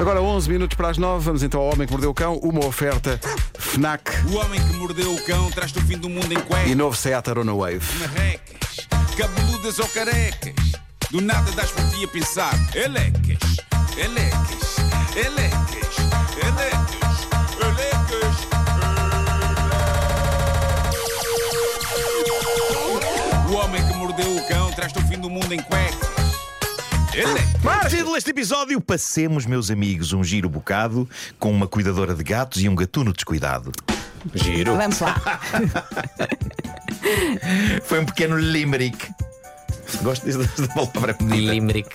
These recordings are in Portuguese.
Agora 11 minutos para as 9, vamos então ao Homem que Mordeu o Cão, uma oferta FNAC O homem que mordeu o cão traz-te o fim do mundo em e cuecas, novo Seat Arona Wave. marrecas, cabeludas ou carecas. Do nada das por ti a pensar. Elecas, elecas, elecas, elecas, elecas. O homem que mordeu o cão traz-te o fim do mundo em cuecas. Elecas. Título deste episódio: Passemos, meus amigos, um giro bocado com uma cuidadora de gatos e um gatuno descuidado. Giro. Vamos lá. Foi um pequeno limerick. Gosto desta palavra bonita. Limerick.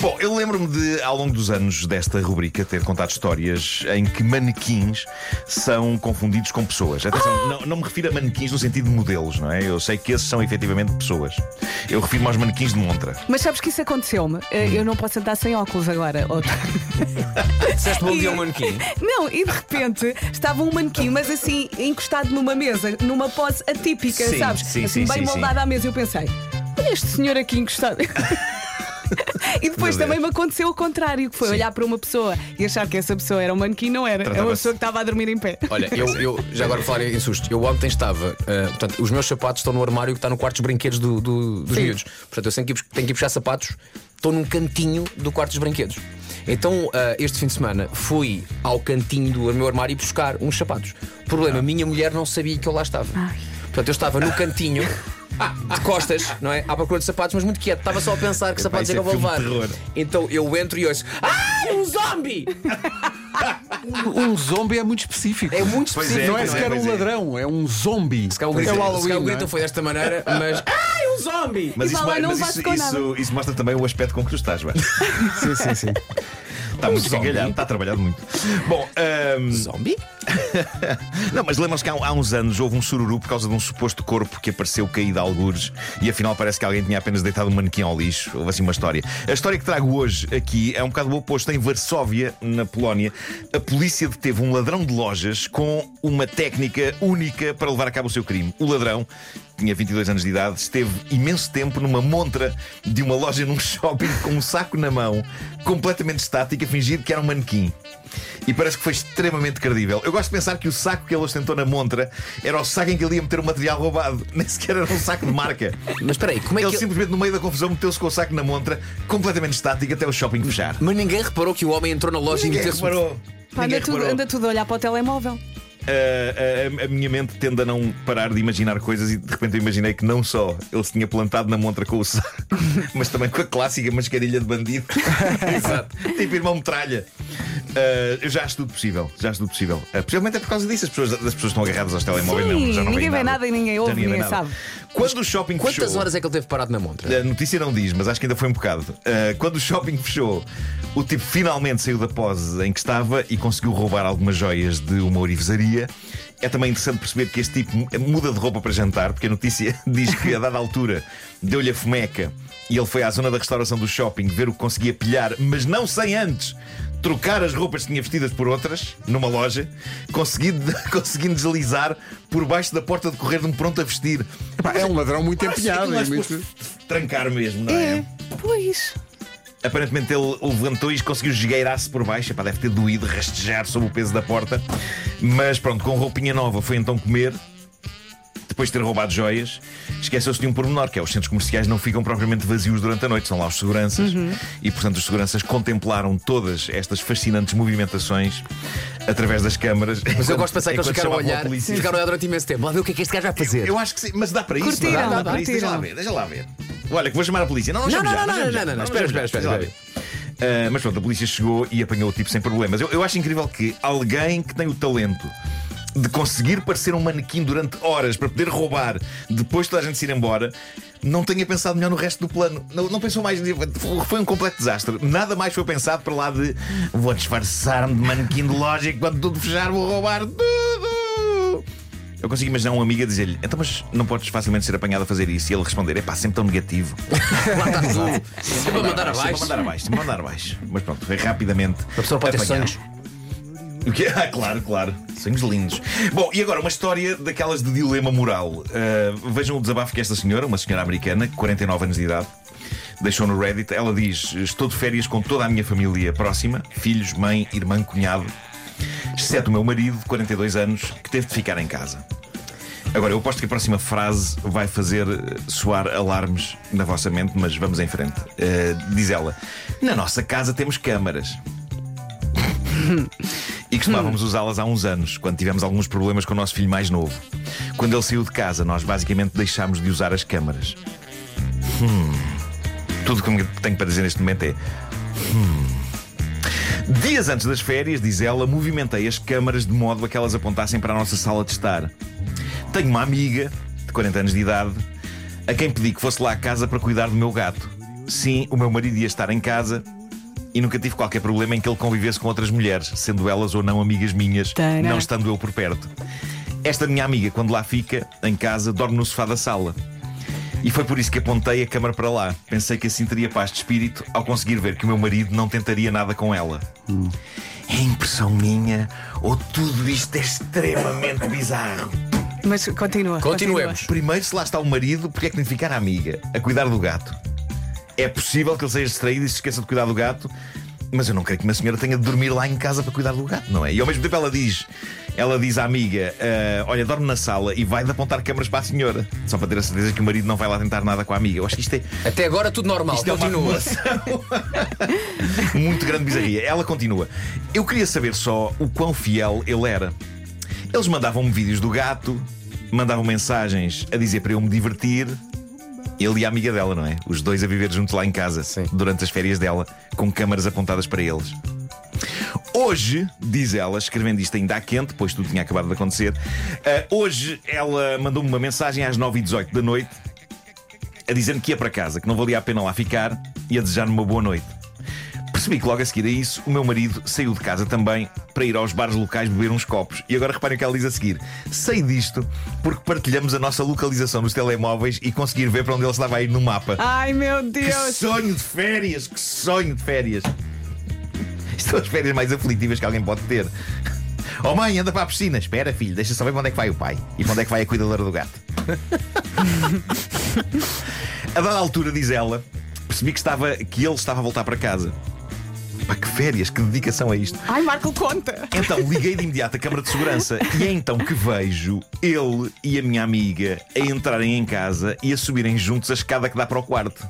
Bom, eu lembro-me de, ao longo dos anos desta rubrica, ter contado histórias em que manequins são confundidos com pessoas. Atenção, não, não me refiro a manequins no sentido de modelos, não é? Eu sei que esses são efetivamente pessoas. Eu refiro-me aos manequins de montra. Mas sabes que isso aconteceu-me? Eh, Eu não posso andar sem óculos agora. Outro. Disseste bom dia ao E- manequim. Não, e de repente estava um manequim, mas assim, encostado numa mesa, numa pose atípica, Sim, sabes? sim, assim, sim, bem sim, moldada à mesa. Eu pensei, este senhor aqui encostado. E depois Meu também me aconteceu o contrário, que foi Sim. olhar para uma pessoa e achar que essa pessoa era um manequim, não era. Era uma Tratava-se- pessoa que estava a dormir em pé. Olha, eu, eu já agora falar em susto. Eu ontem estava. ah, portanto, os meus sapatos estão no armário que está no quarto dos brinquedos do- do- dos Sim. miúdos. Portanto, eu tenho que, ir, tenho que ir buscar sapatos. Estou num cantinho do quarto dos brinquedos. Então, ah, este fim de semana, fui ao cantinho do meu armário buscar uns sapatos. Problema, a minha mulher não sabia que eu lá estava. Portanto, eu estava no cantinho. De costas, não é? À procura de sapatos, mas muito quieto. Estava só a pensar que sapatos é que é eu vou levar. Então eu entro e ouço: Ai, um zombie! Um zombie é muito específico. É muito Pois específico. não é pois sequer pois um é. ladrão, é um zombie. Se calhar o é o se calhar Halloween. o não grito é? foi desta maneira, mas. Ai, um zombie! Mas, E isso, não mas isso, isso, isso mostra também o aspecto com que tu estás, Vasco. Sim, sim, sim. Está muito zombie? engalhado, está trabalhado muito. Bom, ahm, Zombie? Não, mas lembram-se que há, há uns anos houve um sururu por causa de um suposto corpo que apareceu caído a algures e afinal parece que alguém tinha apenas deitado um manequim ao lixo. Houve assim uma história. A história que trago hoje aqui é um bocado o oposto. Em Varsóvia, na Polónia, a polícia deteve um ladrão de lojas com uma técnica única para levar a cabo o seu crime. O ladrão, que tinha 22 anos de idade, esteve imenso tempo numa montra de uma loja num shopping com um saco na mão, completamente estático, a fingir que era um manequim. E parece que foi extremamente credível. Eu gosto de pensar que o saco que ele ostentou na montra era o saco em que ele ia meter o material roubado. Nem sequer era um saco de marca. Mas espera aí, como é Ele que. simplesmente, no meio da confusão, meteu-se com o saco na montra, completamente estático, até o shopping fechar. Mas ninguém reparou que o homem entrou na loja Ninguém e meteu-se. reparou. Pá, Ninguém anda, tudo, reparou. anda tudo a olhar para o telemóvel. Uh, a, a minha mente tende a não parar de imaginar coisas e de repente eu imaginei que não só ele se tinha plantado na montra com o saco, mas também com a clássica mascarilha de bandido. Exato. tipo irmão metralha. Uh, eu já acho tudo possível. Já acho tudo possível. Uh, possivelmente é por causa disso. As pessoas, as pessoas estão agarradas aos telemóveis. Sim, não, já não ninguém vê nada e ninguém ouve, ninguém nada. sabe. Quando o shopping Quantas fechou, horas é que ele teve parado na montra? a notícia não diz, mas acho que ainda foi um bocado. Uh, quando o shopping fechou, o tipo finalmente saiu da pose em que estava e conseguiu roubar algumas joias de uma orivesaria. É também interessante perceber que este tipo muda de roupa para jantar, porque a notícia diz que a dada altura deu-lhe a fomeca e ele foi à zona da restauração do shopping ver o que conseguia pilhar, mas não sem antes trocar as roupas que tinha vestidas por outras numa loja, conseguindo, conseguindo deslizar por baixo da porta de correr de um pronto a vestir. Pá, é um ladrão muito empenhado. Aquilo é é muito- trancar mesmo, não é? É, pois. Aparentemente ele levantou e conseguiu esgueirar-se por baixo. Epá, deve ter doído rastejar sob o peso da porta. Mas pronto, com roupinha nova foi então comer. Depois de ter roubado joias, esqueceu-se de um pormenor, que é os centros comerciais não ficam propriamente vazios durante a noite, são lá os seguranças. E portanto os seguranças contemplaram todas estas fascinantes movimentações através das câmaras. Mas eu gosto de pensar que eles ficaram a olhar, ficaram a olhar durante imenso tempo. Lá ver o que é que este gajo vai fazer. Eu acho que sim, mas dá para isso, Curtiram, não dá, dá para isso. Deixa lá ver, deixa lá ver. Olha, que vou chamar a polícia. Não, não, Não, não, já, não, chamo não, já. não, não, não, espera, espera, espera. Ah, mas pronto, a polícia chegou e apanhou o tipo sem problemas. Eu, eu acho incrível que alguém que tem o talento de conseguir parecer um manequim durante horas para poder roubar depois de toda a gente se ir embora. Não tenha pensado melhor no resto do plano. Não, não pensou mais. Foi um completo desastre. Nada mais foi pensado para lá de vou disfarçar-me de manequim de e quando tudo fechar vou roubar tudo. Eu consigo imaginar um amigo a dizer-lhe: Então, mas não podes facilmente ser apanhado a fazer isso? E ele responder: É pá, sempre tão negativo. Lá está tudo. Sempre a mandar Sempre a abaixo. mandar abaixo, sempre a mandar abaixo. Mas pronto, foi rapidamente. A pessoa pode ter apanhado. sonhos. O quê? Ah, claro, claro. Sonhos lindos. Bom, e agora uma história daquelas de dilema moral. Uh, vejam o desabafo que esta senhora, uma senhora americana, 49 anos de idade, deixou no Reddit. Ela diz: Estou de férias com toda a minha família próxima, filhos, mãe, irmã, cunhado, exceto o meu marido, de 42 anos, que teve de ficar em casa. Agora, eu aposto que a próxima frase vai fazer eh, soar alarmes na vossa mente, mas vamos em frente. Eh, diz ela: Na nossa casa temos câmaras. e costumávamos usá-las há uns anos, quando tivemos alguns problemas com o nosso filho mais novo. Quando ele saiu de casa, nós basicamente deixámos de usar as câmaras. Hum. Tudo que tenho para dizer neste momento é. Hum. Dias antes das férias, diz ela, movimentei as câmaras de modo a que elas apontassem para a nossa sala de estar. Tenho uma amiga de 40 anos de idade a quem pedi que fosse lá à casa para cuidar do meu gato. Sim, o meu marido ia estar em casa e nunca tive qualquer problema em que ele convivesse com outras mulheres, sendo elas ou não amigas minhas, não estando eu por perto. Esta minha amiga, quando lá fica, em casa, dorme no sofá da sala. E foi por isso que apontei a câmara para lá. Pensei que assim teria paz de espírito ao conseguir ver que o meu marido não tentaria nada com ela. É impressão minha ou tudo isto é extremamente bizarro? Mas continua. Continuemos. Primeiro, se lá está o marido, porque é que tem de ficar a amiga a cuidar do gato? É possível que ele seja distraído e se esqueça de cuidar do gato, mas eu não creio que uma senhora tenha de dormir lá em casa para cuidar do gato, não é? E ao mesmo tempo ela diz, ela diz à amiga, "Ah, olha, dorme na sala e vai de apontar câmaras para a senhora, só para ter a certeza que o marido não vai lá tentar nada com a amiga. Eu acho que isto é, Até agora tudo normal, isto é continua. acumulação muito grande bizarria. Ela continua. Eu queria saber só o quão fiel ele era. Eles mandavam-me vídeos do gato, mandavam mensagens a dizer para eu me divertir. Ele e a amiga dela, não é? Os dois a viver juntos lá em casa Sim. durante as férias dela, com câmaras apontadas para eles. Hoje, diz ela, escrevendo isto ainda há quente, pois tudo tinha acabado de acontecer. ah, hoje ela mandou-me uma mensagem às 9h18 da noite a dizer-me que ia para casa, que não valia a pena lá ficar e a desejar-me uma boa noite. Percebi que logo a seguir a isso, o meu marido saiu de casa também para ir aos bares locais beber uns copos. E agora reparem o que ela diz a seguir. Sei disto porque partilhamos a nossa localização nos telemóveis e conseguir ver para onde ele estava a ir no mapa. Ai meu Que Deus! sonho de férias! Que sonho de férias! Isto são as férias mais aflitivas que alguém pode ter. Oh mãe, anda para a piscina. Espera, filho, deixa só ver para onde é que vai o pai e para onde é que vai a cuidadora do gato. a dada altura, diz ela, percebi que, estava, que ele estava a voltar para casa. Pá, que férias, que dedicação a isto. Ai, Marco, conta! Então liguei de imediato a câmara de segurança e é então que vejo ele e a minha amiga a entrarem em casa e a subirem juntos a escada que dá para o quarto.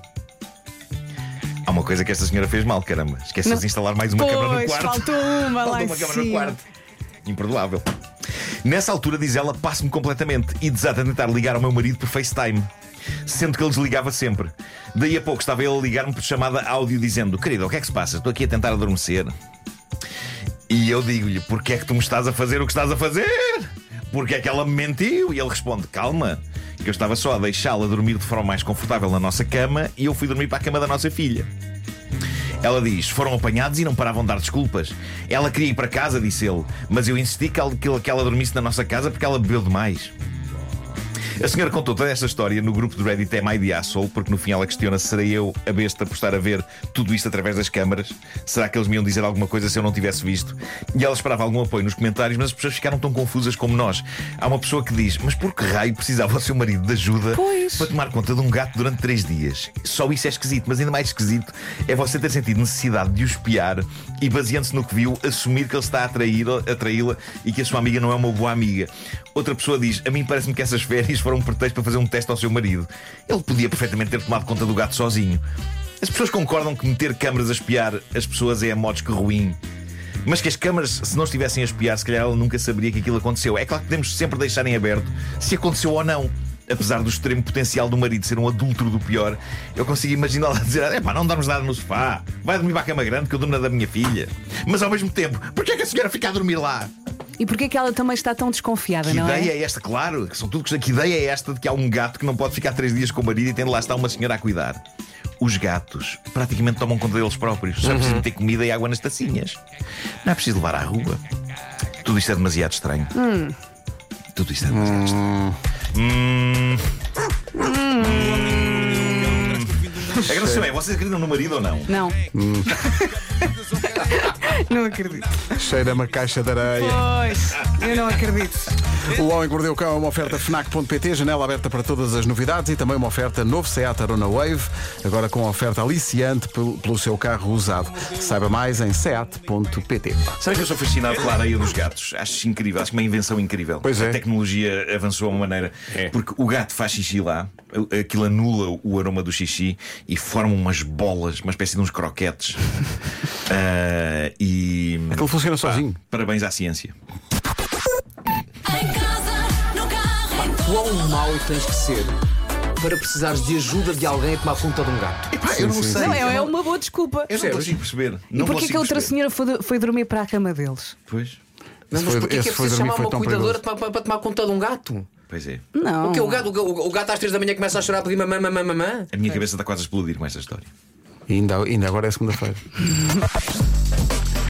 Há uma coisa que esta senhora fez mal, caramba. Esqueceu de instalar mais uma câmara no Pois, quarto. faltou uma lá Faltou em uma câmara no quarto. Imperdoável. Nessa altura, diz ela, passo-me completamente e desata a tentar ligar ao meu marido por FaceTime. Sendo que ele desligava sempre. Daí a pouco estava ele a ligar-me por chamada áudio dizendo: Querido, o que é que se passa? Estou aqui a tentar adormecer. E eu digo-lhe: Porquê é que tu me estás a fazer o que estás a fazer? Porque é que ela me mentiu? E ele responde: Calma, que eu estava só a deixá-la dormir de forma mais confortável na nossa cama e eu fui dormir para a cama da nossa filha. Ela diz: foram apanhados e não paravam de dar desculpas. Ela queria ir para casa, disse ele, mas eu insisti que ela, que- ela dormisse na nossa casa porque ela bebeu demais. A senhora contou toda esta história no grupo do Reddit Am I the Asshole, porque no fim ela questiona se serei eu a besta por estar a ver tudo isto através das câmaras. Será que eles me iam dizer alguma coisa se eu não tivesse visto? E ela esperava algum apoio nos comentários, mas as pessoas ficaram tão confusas como nós. Há uma pessoa que diz: Mas por que raio precisava o seu marido de ajuda Pois. para tomar conta de um gato durante três dias? Só isso é esquisito, mas ainda mais esquisito é você ter sentido necessidade de o espiar e, baseando-se no que viu, assumir que ele está a atraí-la e que a sua amiga não é uma boa amiga. Outra pessoa diz: A mim parece-me que essas férias foram um pretexto para fazer um teste ao seu marido. Ele podia perfeitamente ter tomado conta do gato sozinho. As pessoas concordam que meter câmaras a espiar as pessoas é a modos que ruim. Mas que as câmaras, se não estivessem a espiar, se calhar ela nunca saberia que aquilo aconteceu. É claro que podemos sempre deixar em aberto se aconteceu ou não. Apesar do extremo potencial do marido ser um adúltero do pior, eu consigo imaginá-la dizer: é pá, não dormes nada no sofá, vai dormir para a cama grande que eu durmo na da minha filha. Mas ao mesmo tempo, porquê é que a senhora fica a dormir lá? E porquê que ela também está tão desconfiada, Que não ideia é? é? esta? Claro, que são tudo que ideia é esta de que há um gato que não pode ficar três dias com o marido e tem de lá estar uma senhora a cuidar. Os gatos praticamente tomam conta deles próprios. Só é preciso meter comida e água nas tacinhas. Não é preciso levar à rua. Tudo isto é demasiado estranho. Tudo isto é demasiado estranho. Hum. A grande questão é: vocês acreditam no marido ou não? Não. Não acredito. Cheira uma caixa de areia. Pois, eu não acredito. O Homem que Mordeu o Cão é uma oferta FNAC.pt, janela aberta para todas as novidades e também uma oferta novo Seat Arona Wave, agora com uma oferta aliciante pelo, pelo seu carro usado. Saiba mais em seat.pt. Sabe que eu sou fascinado pela areia dos gatos? Acho incrível, acho que uma invenção incrível. Pois é. A tecnologia avançou a uma maneira. Porque o gato faz xixi lá, aquilo anula o aroma do xixi e forma umas bolas, uma espécie de uns croquetes. Ah, e. Aquilo funciona sozinho. Parabéns à ciência. Em casa, no carro, em todo Quão mau tens que ser para precisares de ajuda de alguém a tomar conta de um gato? eu não sei. Não, é, é não- uma boa desculpa. Eu não consigo perceber. E Não porquê que consigo a outra senhora foi, foi dormir para a cama deles? Pois, Mas, foi- porquê que esse é foi preciso chamar uma cuidadora para, para- para tomar conta de um gato? Pois é. Não. Porque o gato, o, o gato às 3 da manhã começa a chorar a pedir mamã, mamã, mamã. A minha cabeça está quase a explodir com esta história. E ainda, ainda agora é segunda-feira.